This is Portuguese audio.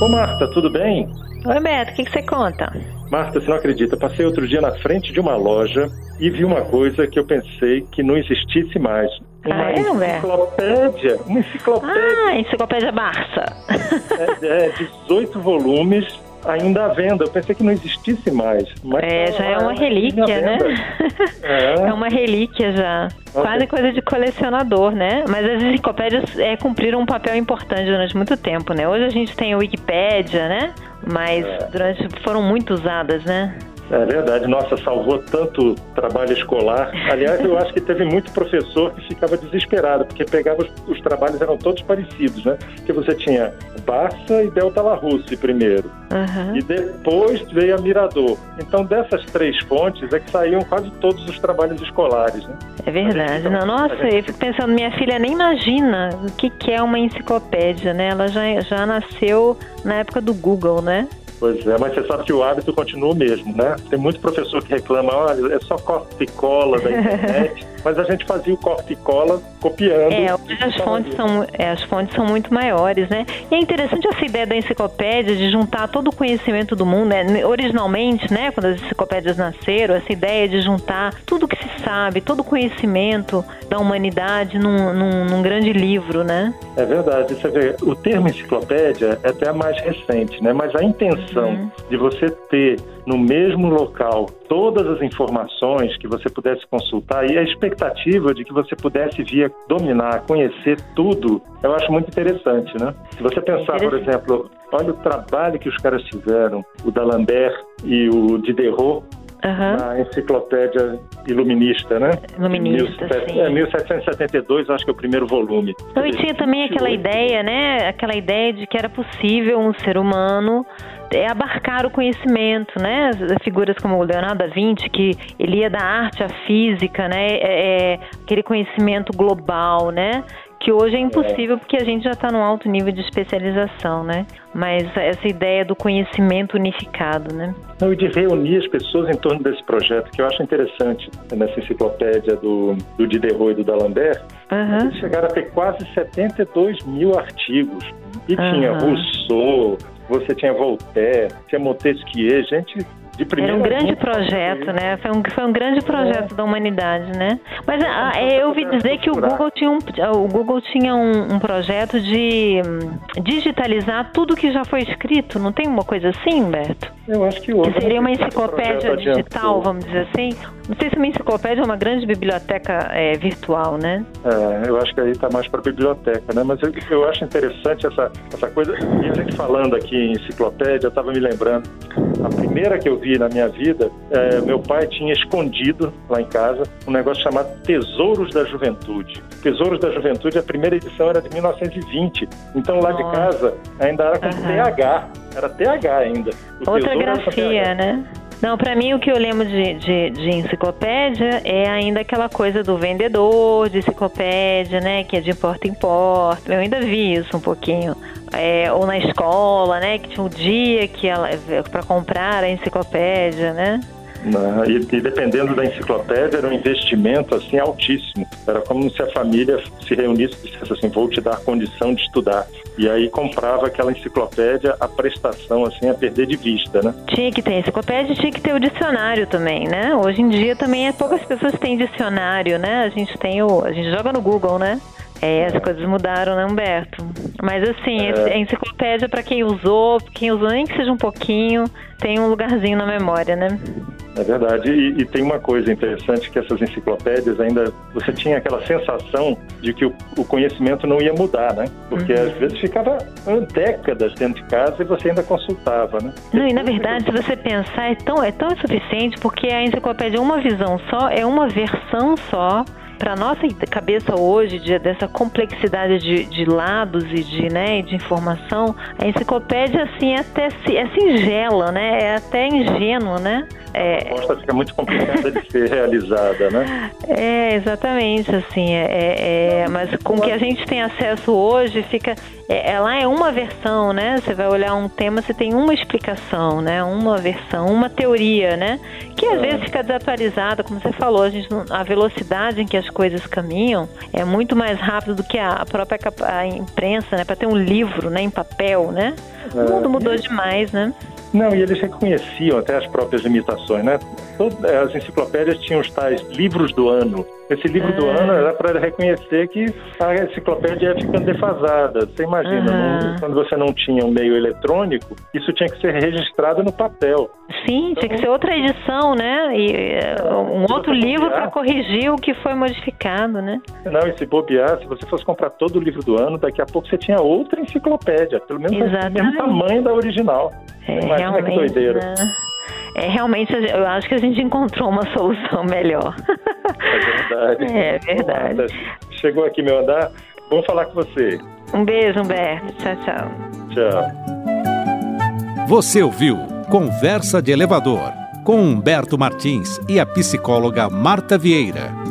Ô Marta, tudo bem? Oi, Beto, o que, que você conta? Marta, você não acredita, passei outro dia na frente de uma loja e vi uma coisa que eu pensei que não existisse mais. Uma Ah, é, enciclopédia, uma enciclopédia Ah, enciclopédia Barça. é, é, 18 volumes ainda à venda. Eu pensei que não existisse mais. Mas É, tá já é uma à relíquia, né? É. É uma relíquia já. Quase coisa de colecionador, né? Mas as enciclopédias é, cumpriram um papel importante durante muito tempo, né? Hoje a gente tem a Wikipédia, né? Mas É. durante foram muito usadas, né? É verdade, nossa, salvou tanto trabalho escolar. Aliás, eu acho que teve muito professor que ficava desesperado, porque pegava os, os trabalhos eram todos parecidos, né? Porque você tinha Barça e Delta La Russe primeiro, Aham. e depois veio a Mirador. Então, dessas três fontes é que saíam quase todos os trabalhos escolares, né? É verdade. Não, nossa, eu fico pensando, minha filha nem imagina o que, que é uma enciclopédia, né? Ela já, já nasceu na época do Google, né? Pois é, mas você sabe que o hábito continua o mesmo, né? Tem muito professor que reclama, olha, é só corte e cola da internet, mas a gente fazia o corte e cola copiando. É, hoje as fontes são, é, as fontes são muito maiores, né? E é interessante essa ideia da enciclopédia de juntar todo o conhecimento do mundo, né? Originalmente, né, quando as enciclopédias nasceram, essa ideia de juntar tudo que se sabe, todo o conhecimento da humanidade num, num, num grande livro, né? É verdade, você vê, o termo enciclopédia é até mais recente, né? Mas a intenção Uhum. de você ter no mesmo local todas as informações que você pudesse consultar e a expectativa de que você pudesse vir dominar, conhecer tudo, eu acho muito interessante, né? Se você pensar, por exemplo, olha o trabalho que os caras fizeram, o D'Alembert e o Diderot, Aham. na enciclopédia iluminista, né? Iluminista, 17- sim. É, 1772, acho que é o primeiro volume. Então, e tinha também aquela 28. ideia, né? Aquela ideia de que era possível um ser humano é, abarcar o conhecimento, né? As Figuras como o Leonardo da Vinci, que ele ia da arte à física, né? É, é, aquele conhecimento global, né? Que hoje é impossível porque a gente já está num alto nível de especialização, né? Mas essa ideia do conhecimento unificado, né? Não, e de reunir as pessoas em torno desse projeto, que eu acho interessante nessa enciclopédia do, do Diderot e do D'Alembert, Aham. eles chegaram a ter quase 72 mil artigos. E tinha Aham. Rousseau, você tinha Voltaire, tinha Montesquieu, gente de primeira Era um grande projeto, né? Foi um, foi um grande projeto da humanidade, né? Mas ah, é, eu ouvi dizer que o Google tinha um, o Google tinha um, um projeto de hum, digitalizar tudo que já foi escrito. Não tem uma coisa assim, Humberto? Eu acho que. Que seria uma enciclopédia digital, vamos dizer assim. Não sei se uma enciclopédia é uma grande biblioteca é, virtual, né? É, eu acho que aí está mais para biblioteca, né? Mas eu, eu acho interessante essa, essa coisa. E a gente falando aqui em enciclopédia, eu estava me lembrando. A primeira que eu vi na minha vida, é, meu pai tinha escondido lá em casa um negócio chamado Tesouros da Juventude. Tesouros da Juventude, a primeira edição era de 1920. Então lá de Nossa. casa ainda era com Aham. TH. Era TH ainda. O Outra Tesouro era com grafia, TH. né? Não, pra mim o que eu lembro de, de, de enciclopédia é ainda aquela coisa do vendedor de enciclopédia, né? Que é de porta em porta. Eu ainda vi isso um pouquinho. É, ou na escola, né? Que tinha um dia que ela para comprar a enciclopédia, né? E, e dependendo da enciclopédia, era um investimento assim altíssimo. Era como se a família se reunisse e dissesse assim: vou te dar condição de estudar. E aí comprava aquela enciclopédia, a prestação assim a perder de vista, né? Tinha que ter enciclopédia, tinha que ter o dicionário também, né? Hoje em dia também é poucas pessoas têm dicionário, né? A gente tem o, a gente joga no Google, né? É, as coisas mudaram, né, Humberto? Mas assim, É. a enciclopédia para quem usou, quem usou nem que seja um pouquinho, tem um lugarzinho na memória, né? É verdade. E, e tem uma coisa interessante que essas enciclopédias ainda você tinha aquela sensação de que o, o conhecimento não ia mudar, né? Porque Uhum. às vezes ficava décadas dentro de casa e você ainda consultava, né? Não, e na verdade, se você pensar, é tão, é tão insuficiente porque a enciclopédia é uma visão só, é uma versão só. Para nossa cabeça hoje, de- dessa complexidade de, de lados e de, né, de informação, a enciclopédia assim, é até é singela, né? É até ingênuo, né? A É, resposta fica muito complicada de ser realizada, né? é, exatamente, assim, é, é- é- mas com o que a gente tem acesso hoje, fica, é, ela é uma versão, né, você vai olhar um tema, você tem uma explicação, né, uma versão, uma teoria, né, que às É. vezes fica desatualizada, como você falou, a, gente a velocidade em que as coisas caminham é muito mais rápido do que a própria a imprensa, né? Para ter um livro, né, em papel, né? O é, mundo mudou demais, né? Não, e eles reconheciam até as próprias limitações, né? As enciclopédias tinham os tais livros do ano. Esse livro do ah. ano era para reconhecer que a enciclopédia ia ficando defasada. Você imagina, uhum. quando você não tinha um meio eletrônico, isso tinha que ser registrado no papel. Sim, então, tinha que ser outra edição, né? E é, um outro livro para corrigir o que foi modificado, né? Não, e se bobear, se você fosse comprar todo o livro do ano, daqui a pouco você tinha outra enciclopédia, pelo menos o mesmo tamanho da original. É, Imagina realmente, que doideira. Né? É, realmente, eu acho que a gente encontrou uma solução melhor. É verdade. É verdade. Chegou aqui meu andar. Vamos falar com você. Um beijo, Humberto. Tchau, tchau. Tchau. Você ouviu Conversa de Elevador com Humberto Martins e a psicóloga Marta Vieira.